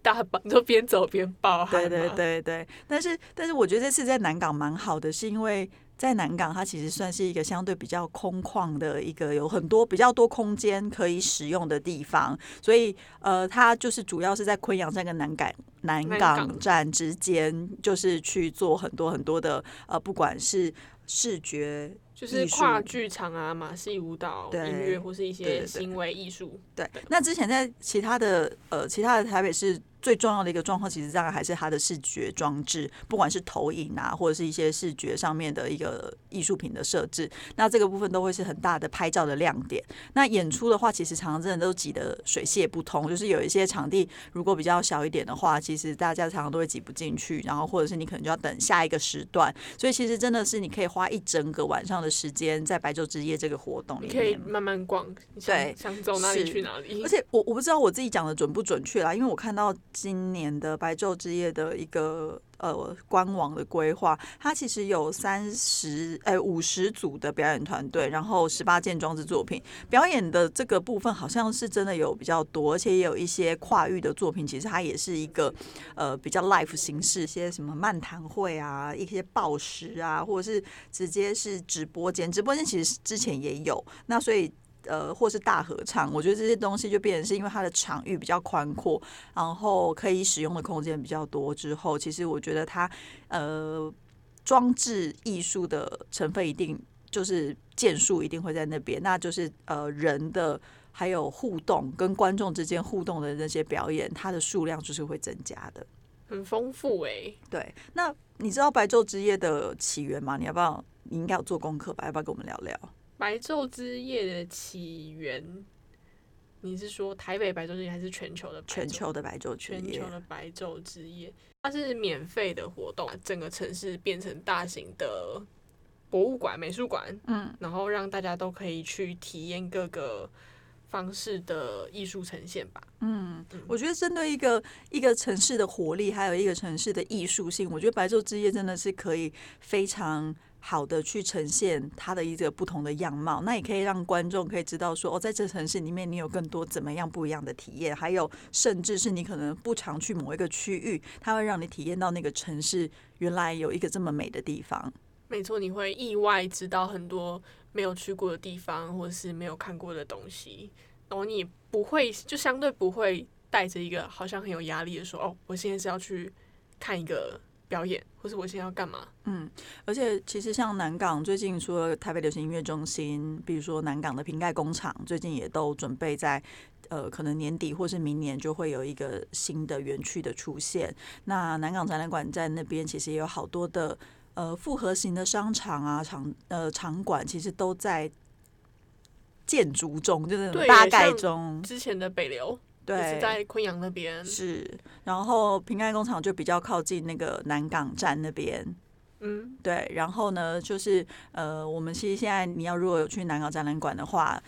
大你就边走边爆汗对嘛，对对对，但是但是我觉得这次在南港蛮好的，是因为在南港它其实算是一个相对比较空旷的一个有很多比较多空间可以使用的地方，所以呃，它就是主要是在昆阳站跟南港南南港港站之间，就是去做很多很多的呃，不管是视觉就是跨剧场啊、马戏舞蹈、对音乐或是一些行为艺术。对，那之前在其他的呃其他的台北市最重要的一个状况，其实大概还是它的视觉装置，不管是投影啊，或者是一些视觉上面的一个艺术品的设置，那这个部分都会是很大的拍照的亮点。那演出的话，其实常常真的都挤得水泄不通，就是有一些场地如果比较小一点的话，其实大家常常都会挤不进去，然后或者是你可能就要等下一个时段，所以其实真的是你可以花一整个晚上的时间在白昼之夜这个活动里你可以。慢慢逛，对想走哪里去哪里而。且我我不知道我自己讲的准不准确啦，因为我看到今年的白昼之夜的一个呃官网的规划，它其实有三十哎五十组的表演团队，然后十八件装置作品。表演的这个部分好像是真的有比较多，而且也有一些跨域的作品，其实它也是一个呃比较 live 形式，一些什么漫谈会啊，一些报时啊，或者是直接是直播间，直播间其实之前也有，那所以。呃，或是大合唱，我觉得这些东西就变成是因为它的场域比较宽阔，然后可以使用的空间比较多之后，其实我觉得它呃装置艺术的成分一定就是件数一定会在那边，那就是呃人的还有互动跟观众之间互动的那些表演，它的数量就是会增加的。很丰富哎、对，那你知道白昼之夜的起源吗？你要不要？你应该有做功课吧？要不要跟我们聊聊？白昼之夜的起源，你是说台北白昼之夜还是全球的白昼全球的白昼之夜全球，的白昼之夜？它是免费的活动，整个城市变成大型的博物馆、美术馆，嗯，然后让大家都可以去体验各个方式的艺术呈现吧。嗯，我觉得针对一个一个城市的活力，还有一个城市的艺术性，我觉得白昼之夜真的是可以非常好的去呈现它的一个不同的样貌。那也可以让观众可以知道说，哦，在这城市里面，你有更多怎么样不一样的体验，还有甚至是你可能不常去某一个区域，它会让你体验到那个城市原来有一个这么美的地方。没错，你会意外知道很多没有去过的地方，或者是没有看过的东西，然后你不会，就相对不会带着一个好像很有压力的说，哦，我现在是要去看一个表演，或是我现在要干嘛？嗯，而且其实像南港最近除了台北流行音乐中心，比如说南港的瓶盖工厂，最近也都准备在呃可能年底或是明年就会有一个新的园区的出现。那南港展览馆在那边其实也有好多的呃复合型的商场啊场呃场馆，其实都在建筑中，就是对大概中。之前的北流也对，是在昆阳那边，是，然后平安工厂就比较靠近那个南港站那边。嗯，对，然后呢，就是呃，我们其实现在你要如果有去南港展览馆的话，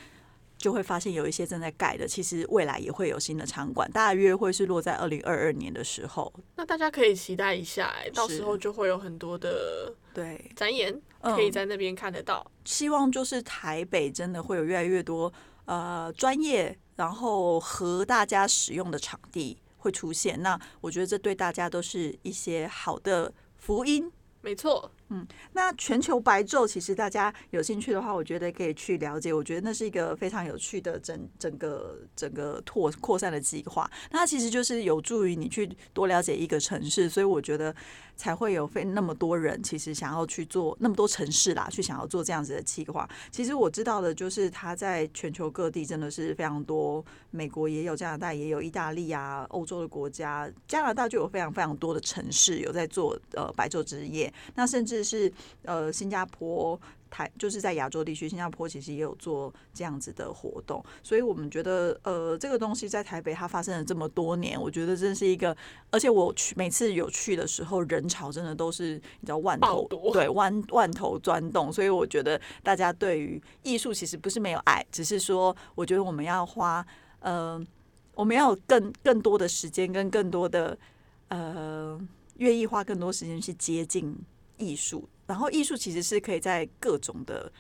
就会发现有一些正在盖的，其实未来也会有新的场馆，大约会是落在二零二二年的时候。那大家可以期待一下、哎，到是。时候就会有很多的对，展演嗯。可以在那边看得到。希望就是台北真的会有越来越多呃专业，然后和大家使用的场地会出现。那我觉得这对大家都是一些好的福音。没错，嗯那全球白昼，其实大家有兴趣的话，我觉得可以去了解。我觉得那是一个非常有趣的整整个整个拓扩散的计划。那它其实就是有助于你去多了解一个城市，所以我觉得才会有非那么多人其实想要去做那么多城市啦，去想要做这样子的计划。其实我知道的就是它在全球各地真的是非常多，美国也有，加拿大也有，意大利啊，欧洲的国家，加拿大就有非常非常多的城市有在做呃白昼之夜。那甚至是呃新加坡。台就是在亚洲地区，新加坡其实也有做这样子的活动，所以我们觉得呃这个东西在台北它发生了这么多年，我觉得真是一个，而且我去每次有去的时候，人潮真的都是你知道万头对万万头钻动，所以我觉得大家对于艺术其实不是没有爱，只是说我觉得我们要花呃我们要有更更多的时间跟更多的呃，愿意花更多时间去接近艺术。然后艺术其实是可以在各种的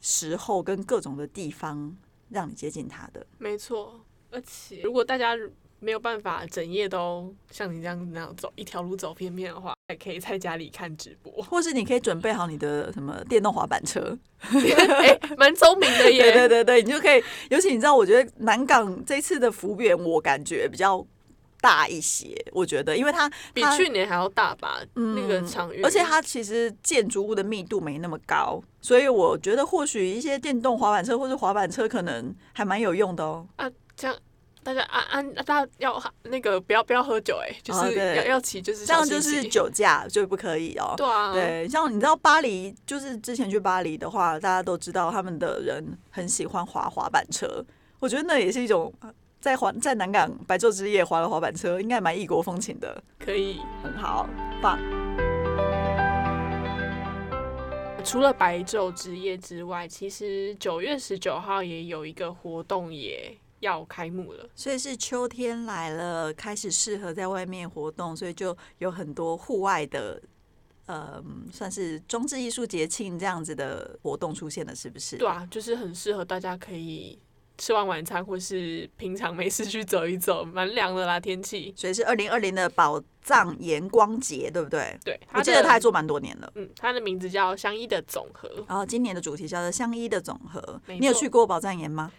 时候跟各种的地方让你接近它的。没错，而且如果大家没有办法整夜都像你这样那样走一条路走片面的话，还可以在家里看直播，或是你可以准备好你的什么电动滑板车，哎，蛮聪明的耶。对对对对，你就可以。尤其你知道，我觉得南港这次的幅员，我感觉比较大一些。我觉得，因为它比去年还要大吧，嗯那个场域，而且它其实建筑物的密度没那么高，所以我觉得或许一些电动滑板车或者滑板车可能还蛮有用的哦。啊，这样。大家安安，大家要那个不要不要喝酒哎，就是要要骑就是这样，就是酒驾就不可以哦。对啊，对，像你知道巴黎，就是之前去巴黎的话，大家都知道他们的人很喜欢滑滑板车。我觉得那也是一种在滑在南港白昼之夜滑了滑板车，应该蛮异国风情的。可以，很好，棒。除了白昼之夜之外，其实九月十九号也有一个活动也。要开幕了，所以是秋天来了，开始适合在外面活动，所以就有很多户外的，呃，算是装置艺术节庆这样子的活动出现了，是不是？对啊，就是很适合大家可以吃完晚餐或是平常没事去走一走，蛮凉的啦天气。所以是二零二零的宝藏盐光节，对不对？对，我记得他还做蛮多年了。嗯，他的名字叫相依的总和，然后今年的主题叫做相依的总和。你有去过宝藏岩吗？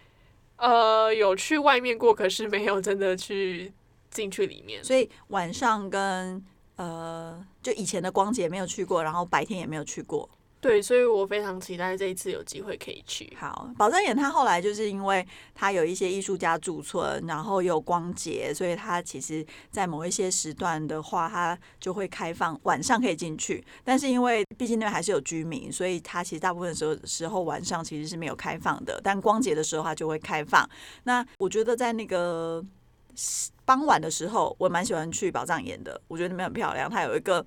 呃，有去外面过，可是没有真的去进去里面。所以晚上跟呃，就以前的光节没有去过，然后白天也没有去过。对，所以我非常期待这一次有机会可以去。好，宝藏岩它后来就是因为它有一些艺术家驻村，然后有光节，所以它其实在某一些时段的话，它就会开放晚上可以进去。但是因为毕竟那边还是有居民，所以它其实大部分时候时候晚上其实是没有开放的。但光节的时候它就会开放。那我觉得在那个傍晚的时候，我蛮喜欢去宝藏岩的。我觉得那边很漂亮，它有一个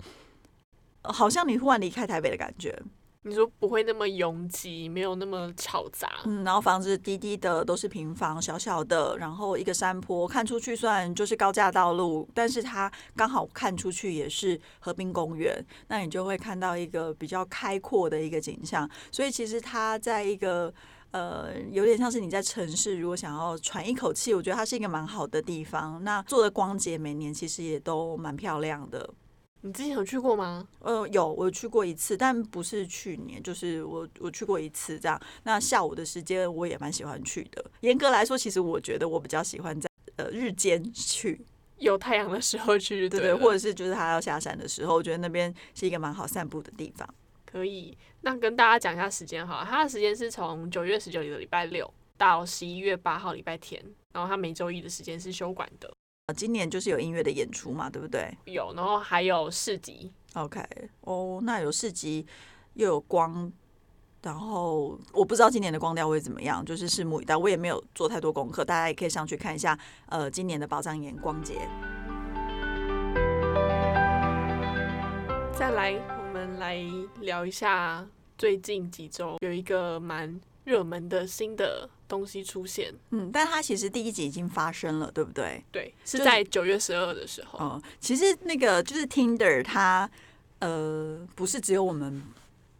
好像你忽然离开台北的感觉。你说不会那么拥挤，没有那么吵杂，嗯，然后房子低低的，都是平房，小小的，然后一个山坡，看出去虽然就是高架道路，但是它刚好看出去也是河滨公园，那你就会看到一个比较开阔的一个景象。所以其实它在一个呃，有点像是你在城市，如果想要喘一口气，我觉得它是一个蛮好的地方。那做的光节每年其实也都蛮漂亮的。你之前有去过吗？呃，有，我去过一次，但不是去年，就是我我去过一次这样。那下午的时间我也蛮喜欢去的。严格来说，其实我觉得我比较喜欢在呃日间去，有太阳的时候去，对对，或者是就是他要下山的时候，我觉得那边是一个蛮好散步的地方。可以，那跟大家讲一下时间哈，它的时间是从九月十九的礼拜六到十一月八号礼拜天，然后它每周一的时间是休馆的。今年就是有音乐的演出嘛，对不对？有，然后还有市集。OK，哦，那有市集又有光，然后我不知道今年的光调会怎么样，就是拭目以待。我也没有做太多功课，大家也可以上去看一下。呃，今年的宝藏岩光节。再来，我们来聊一下最近几周有一个蛮热门的新的。东西出现，嗯，但它其实第一集已经发生了，对不对？对，是在九月十二的时候。嗯，其实那个就是 Tinder，它呃不是只有我们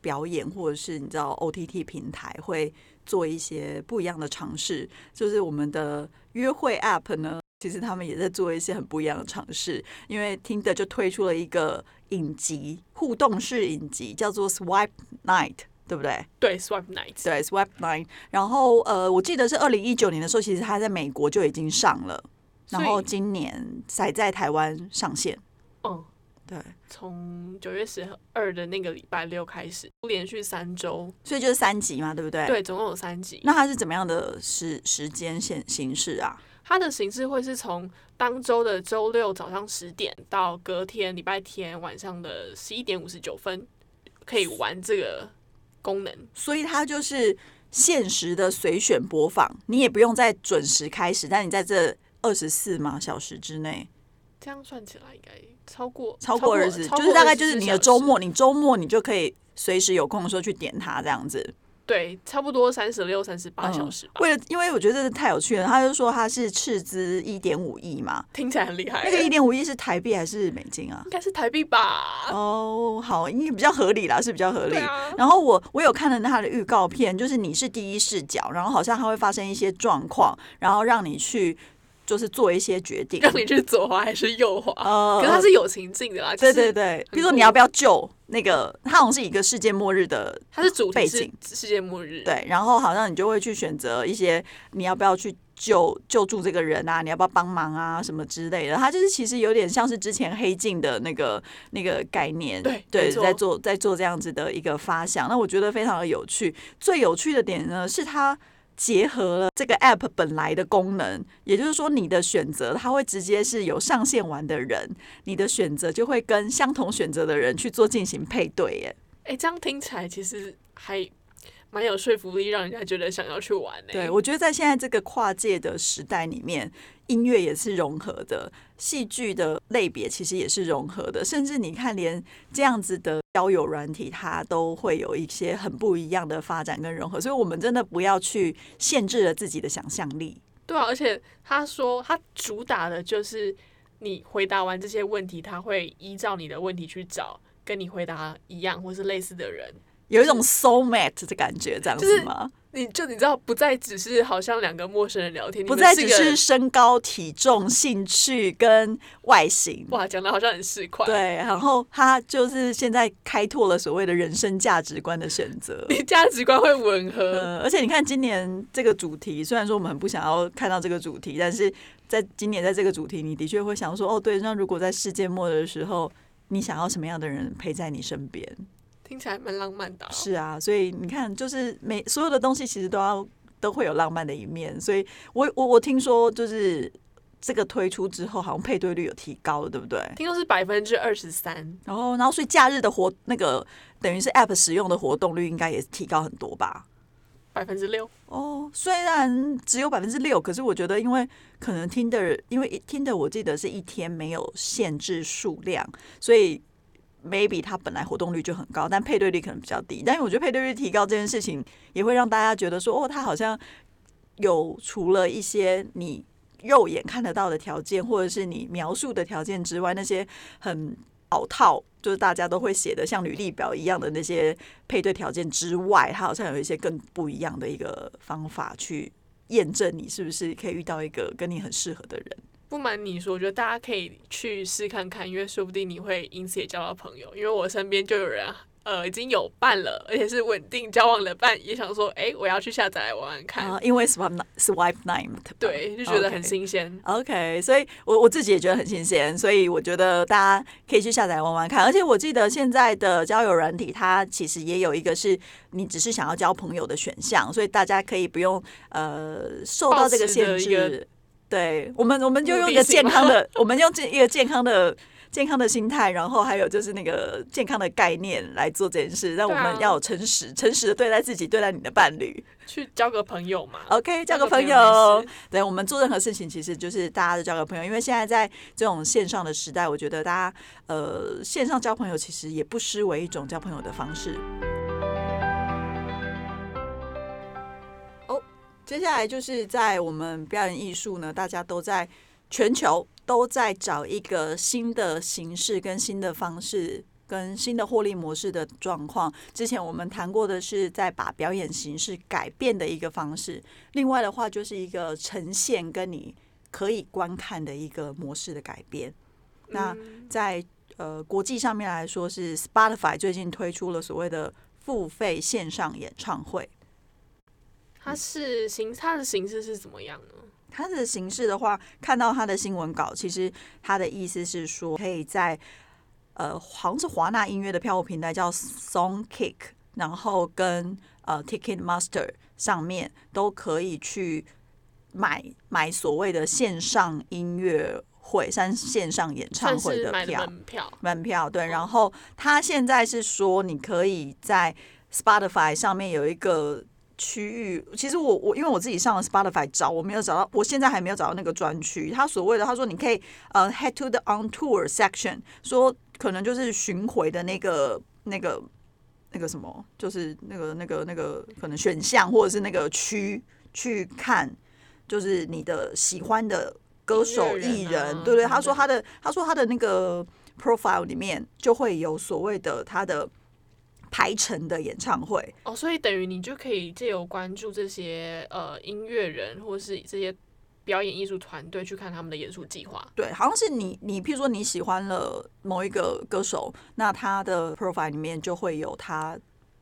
表演，或者是你知道 OTT 平台会做一些不一样的尝试，就是我们的约会 App 呢，其实他们也在做一些很不一样的尝试。因为 Tinder 就推出了一个影集互动式影集，叫做 Swipe Night。对不对？对，Swipe Night，对，Swipe Night。然后呃，我记得是二零一九年的时候，其实它在美国就已经上了，然后今年才在台湾上线。嗯，对，从九月十二的那个礼拜六开始，连续三周，所以就是三集嘛，对不对？对，总共有三集。那它是怎么样的时时间线形式啊？它的形式会是从当周的周六早上十点到隔天礼拜天晚上的十一点五十九分，可以玩这个。功能，所以它就是限时的随选播放，你也不用再准时开始，但你在这二十四嘛小时之内，这样算起来应该超过超过二十，就是大概就是你的周末，你周末你就可以随时有空的时候去点它这样子。对，差不多三十六、三十八小时吧。为了，因为我觉得这是太有趣了，他就说他是斥资一点五亿嘛，听起来很厉害。那个一点五亿是台币还是美金啊？应该是台币吧。哦，好，因为比较合理啦，是比较合理。啊、然后我我有看了他的预告片，就是你是第一视角，然后好像他会发生一些状况，然后让你去。就是做一些决定，让你去左滑还是右滑？呃可是它是有情境的啦。对对对，比如说你要不要救那个，它好像是一个世界末日的，它是主背景世界末日。对，然后好像你就会去选择一些你要不要去救救助这个人啊，你要不要帮忙啊什么之类的。它就是其实有点像是之前黑镜的那个那个概念，对对，在做在做这样子的一个发想。那我觉得非常的有趣。最有趣的点呢是它。结合了这个 app 本来的功能，也就是说，你的选择它会直接是有上线玩的人，你的选择就会跟相同选择的人去做进行配对。耶，哎，这样听起来其实还蛮有说服力，让人家觉得想要去玩。对，我觉得在现在这个跨界的时代里面，音乐也是融合的，戏剧的类别其实也是融合的，甚至你看，连这样子的交友软体，它都会有一些很不一样的发展跟融合。所以，我们真的不要去限制了自己的想象力。对啊，而且他说他主打的就是你回答完这些问题，他会依照你的问题去找跟你回答一样或是类似的人。有一种 soul mate 的感觉，这样子吗？你就你知道，不再只是好像两个陌生人聊天，不再只是身高、体重、兴趣跟外形。哇，讲的好像很市侩。对，然后他就是现在开拓了所谓的人生价值观的选择，你价值观会吻合。呃，而且你看今年这个主题，虽然说我们很不想要看到这个主题，但是在今年在这个主题，你的确会想说，哦，对，那如果在世界末日的时候，你想要什么样的人陪在你身边？听起来蛮浪漫的、哦。是啊，所以你看，就是每所有的东西其实都要都会有浪漫的一面。所以我我我听说，就是这个推出之后，好像配对率有提高了，对不对？听说是百分之二十三。然后，然后所以假日的活那个等于是 App 使用的活动率应该也提高很多吧？百分之六哦，虽然只有百分之六，可是我觉得，因为可能听的，因为听的，我记得是一天没有限制数量，所以。Maybe 它本来活动率就很高，但配对率可能比较低。但是我觉得配对率提高这件事情，也会让大家觉得说，哦，它好像有除了一些你肉眼看得到的条件，或者是你描述的条件之外，那些很老套，就是大家都会写的像履历表一样的那些配对条件之外，它好像有一些更不一样的一个方法去验证你是不是可以遇到一个跟你很适合的人。不瞒你说，我觉得大家可以去试看看，因为说不定你会因此也交到朋友。因为我身边就有人呃已经有伴了，而且是稳定交往的伴，也想说，哎，我要去下载来玩玩看。啊，因为 swipe swipe nine，对，就觉得很新鲜。OK，所以我我自己也觉得很新鲜，所以我觉得大家可以去下载玩玩看。而且我记得现在的交友软体，它其实也有一个是你只是想要交朋友的选项，所以大家可以不用呃受到这个限制。对我们，我们就用一个健康的，我们用这一个健康的、健康的心态，然后还有就是那个健康的概念来做这件事，让我们要诚实、诚实的对待自己，对待你的伴侣，去交个朋友嘛。OK，交个朋友。对，我们做任何事情，其实就是大家都交个朋友，因为现在在这种线上的时代，我觉得大家呃线上交朋友其实也不失为一种交朋友的方式。接下来就是在我们表演艺术呢，大家都在全球都在找一个新的形式、跟新的方式、跟新的获利模式的状况。之前我们谈过的是在把表演形式改变的一个方式，另外的话就是一个呈现跟你可以观看的一个模式的改变。那在呃国际上面来说，是 Spotify 最近推出了所谓的付费线上演唱会。它是形，它的形式是怎么样呢？它的形式的话，看到它的新闻稿，其实它的意思是说，可以在呃，好像是华纳音乐的票务平台叫 SongKick，然后跟呃 Ticketmaster 上面都可以去买买所谓的线上音乐会、三线上演唱会的票，门票，门票对。然后他现在是说，你可以在 Spotify 上面有一个。区域其实我我因为我自己上了 Spotify 找我没有找到，我现在还没有找到那个专区。他所谓的他说你可以呃 head to the on tour section，说可能就是巡回的那个那个那个什么，就是那个那个那个可能选项或者是那个区去看，就是你的喜欢的歌手艺人，啊对不对？他说他的他说他的那个 profile 里面就会有所谓的他的排成的演唱会，哦，所以等于你就可以借由关注这些呃音乐人或是这些表演艺术团队去看他们的演出计划。对，好像是你你譬如说你喜欢了某一个歌手，那他的 profile 里面就会有他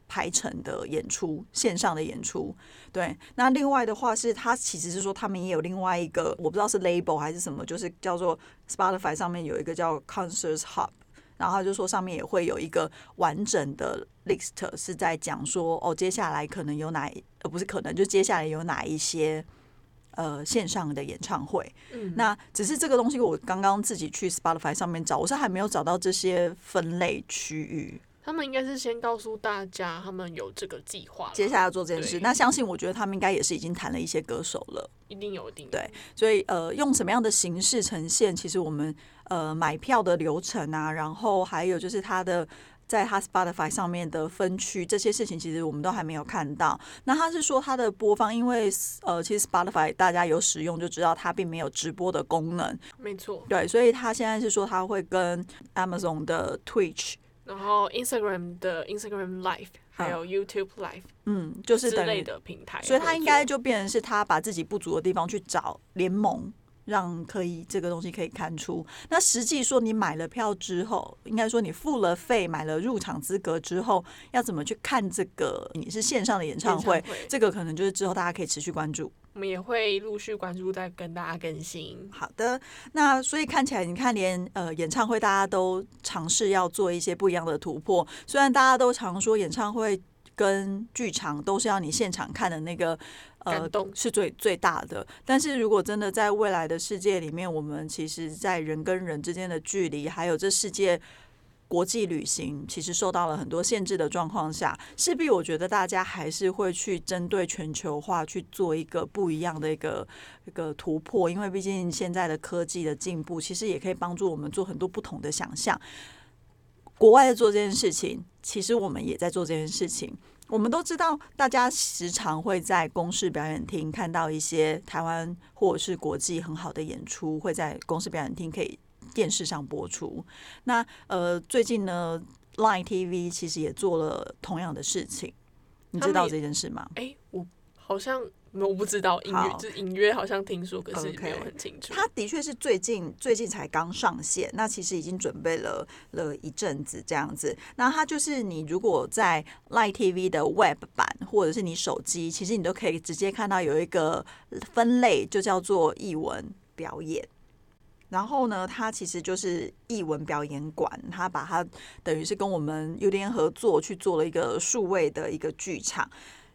排成的演出，线上的演出。对，那另外的话是，他其实是说他们也有另外一个，我不知道是 label 还是什么，就是叫做 Spotify 上面有一个叫 Concerts Hub。然后他就说上面也会有一个完整的 list，是在讲说哦，接下来可能有哪，呃，不是可能，就接下来有哪一些呃线上的演唱会。嗯，那只是这个东西，我刚刚自己去 Spotify 上面找，我是还没有找到这些分类区域。他们应该是先告诉大家他们有这个计划，接下来要做这件事，那相信我觉得他们应该也是已经谈了一些歌手了。一定有，一定有对所以呃，用什么样的形式呈现，其实我们呃买票的流程啊，然后还有就是他的。在他 Spotify 上面的分区，这些事情其实我们都还没有看到。那他是说他的播放，因为呃，其实 Spotify 大家有使用就知道它并没有直播的功能，没错。对，所以他现在是说他会跟 Amazon 的 Twitch，然后 Instagram 的 Instagram Live 还有 YouTube Live 嗯，就是之类等于，的平台，所以他应该就变成是他把自己不足的地方去找联盟。让可以这个东西可以看出，那实际说你买了票之后，应该说你付了费买了入场资格之后，要怎么去看这个你是线上的演唱会？演唱会这个可能就是之后大家可以持续关注。我们也会陆续关注，再跟大家更新。好的，那所以看起来，你看连呃演唱会大家都尝试要做一些不一样的突破。虽然大家都常说演唱会跟剧场都是要你现场看的那个呃感动是最最大的，但是如果真的在未来的世界里面，我们其实在人跟人之间的距离，还有这世界。国际旅行其实受到了很多限制的状况下，势必我觉得大家还是会去针对全球化去做一个不一样的一个一个突破，因为毕竟现在的科技的进步，其实也可以帮助我们做很多不同的想象。国外在做这件事情，其实我们也在做这件事情。我们都知道，大家时常会在公视表演厅看到一些台湾或者是国际很好的演出，会在公视表演厅可以电视上播出。那呃，最近呢，Line TV 其实也做了同样的事情，你知道这件事吗？哎、我好像我不知道，隐约就是隐约好像听说，可是没有很清楚。它的确是最近最近才刚上线，那其实已经准备了了一阵子这样子。那它就是你如果在 Line TV 的 Web 版或者是你手机，其实你都可以直接看到有一个分类，就叫做译文表演。然后呢，它其实就是艺文表演馆，它把它等于是跟我们 UDN 合作去做了一个数位的一个剧场。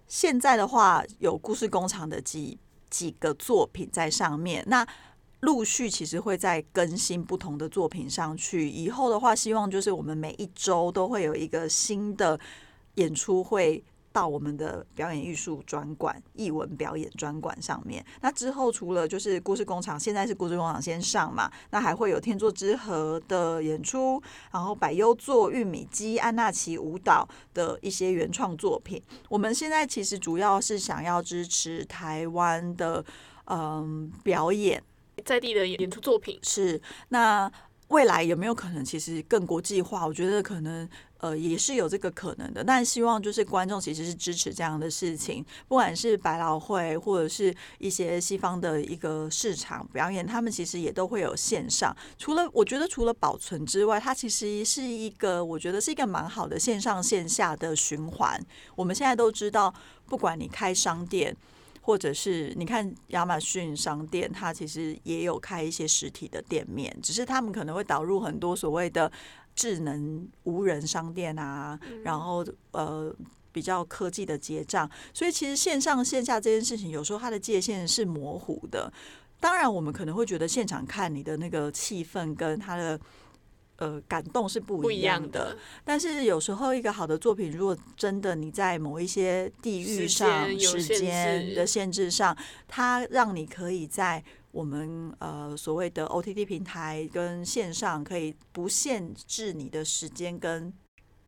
现在的话，有故事工厂的几几个作品在上面，那陆续其实会在更新不同的作品上去。以后的话，希望就是我们每一周都会有一个新的演出会。到我们的表演艺术专馆、艺文表演专馆上面。那之后除了就是故事工厂，现在是故事工厂先上嘛，那还会有天作之合的演出，然后百优作、玉米鸡、安娜奇舞蹈的一些原创作品。我们现在其实主要是想要支持台湾的嗯表演，在地的演出作品，是那未来有没有可能其实更国际化？我觉得可能呃也是有这个可能的，但希望就是观众其实是支持这样的事情，不管是百老汇或者是一些西方的一个市场表演，他们其实也都会有线上。除了我觉得除了保存之外，它其实是一个我觉得是一个蛮好的线上线下的循环。我们现在都知道，不管你开商店。或者是你看亚马逊商店，它其实也有开一些实体的店面，只是他们可能会导入很多所谓的智能无人商店啊，然后呃比较科技的结账，所以其实线上线下这件事情，有时候它的界限是模糊的。当然，我们可能会觉得现场看你的那个气氛跟它的。呃，感动是不不一一样的，样的，但是有时候一个好的作品，如果真的你在某一些地域上、时间的限制上，它让你可以在我们呃所谓的 OTT 平台跟线上，可以不限制你的时间跟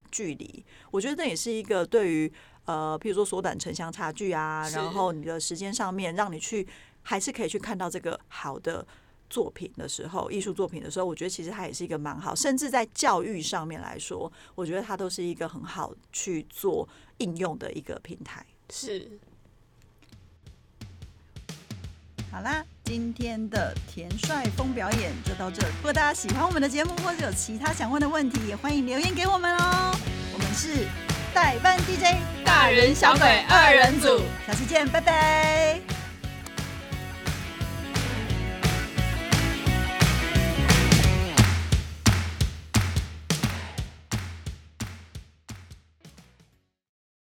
距离，我觉得那也是一个对于呃，譬如说缩短城乡差距啊，然后你的时间上面让你去还是可以去看到这个好的。作品的时候，艺术作品的时候，我觉得其实它也是一个蛮好，甚至在教育上面来说，我觉得它都是一个很好去做应用的一个平台。是好啦，今天的田帅风表演就到这。如果大家喜欢我们的节目，或者有其他想问的问题，也欢迎留言给我们哦。我们是代班 DJ 大人小鬼二人组，下次见，拜拜。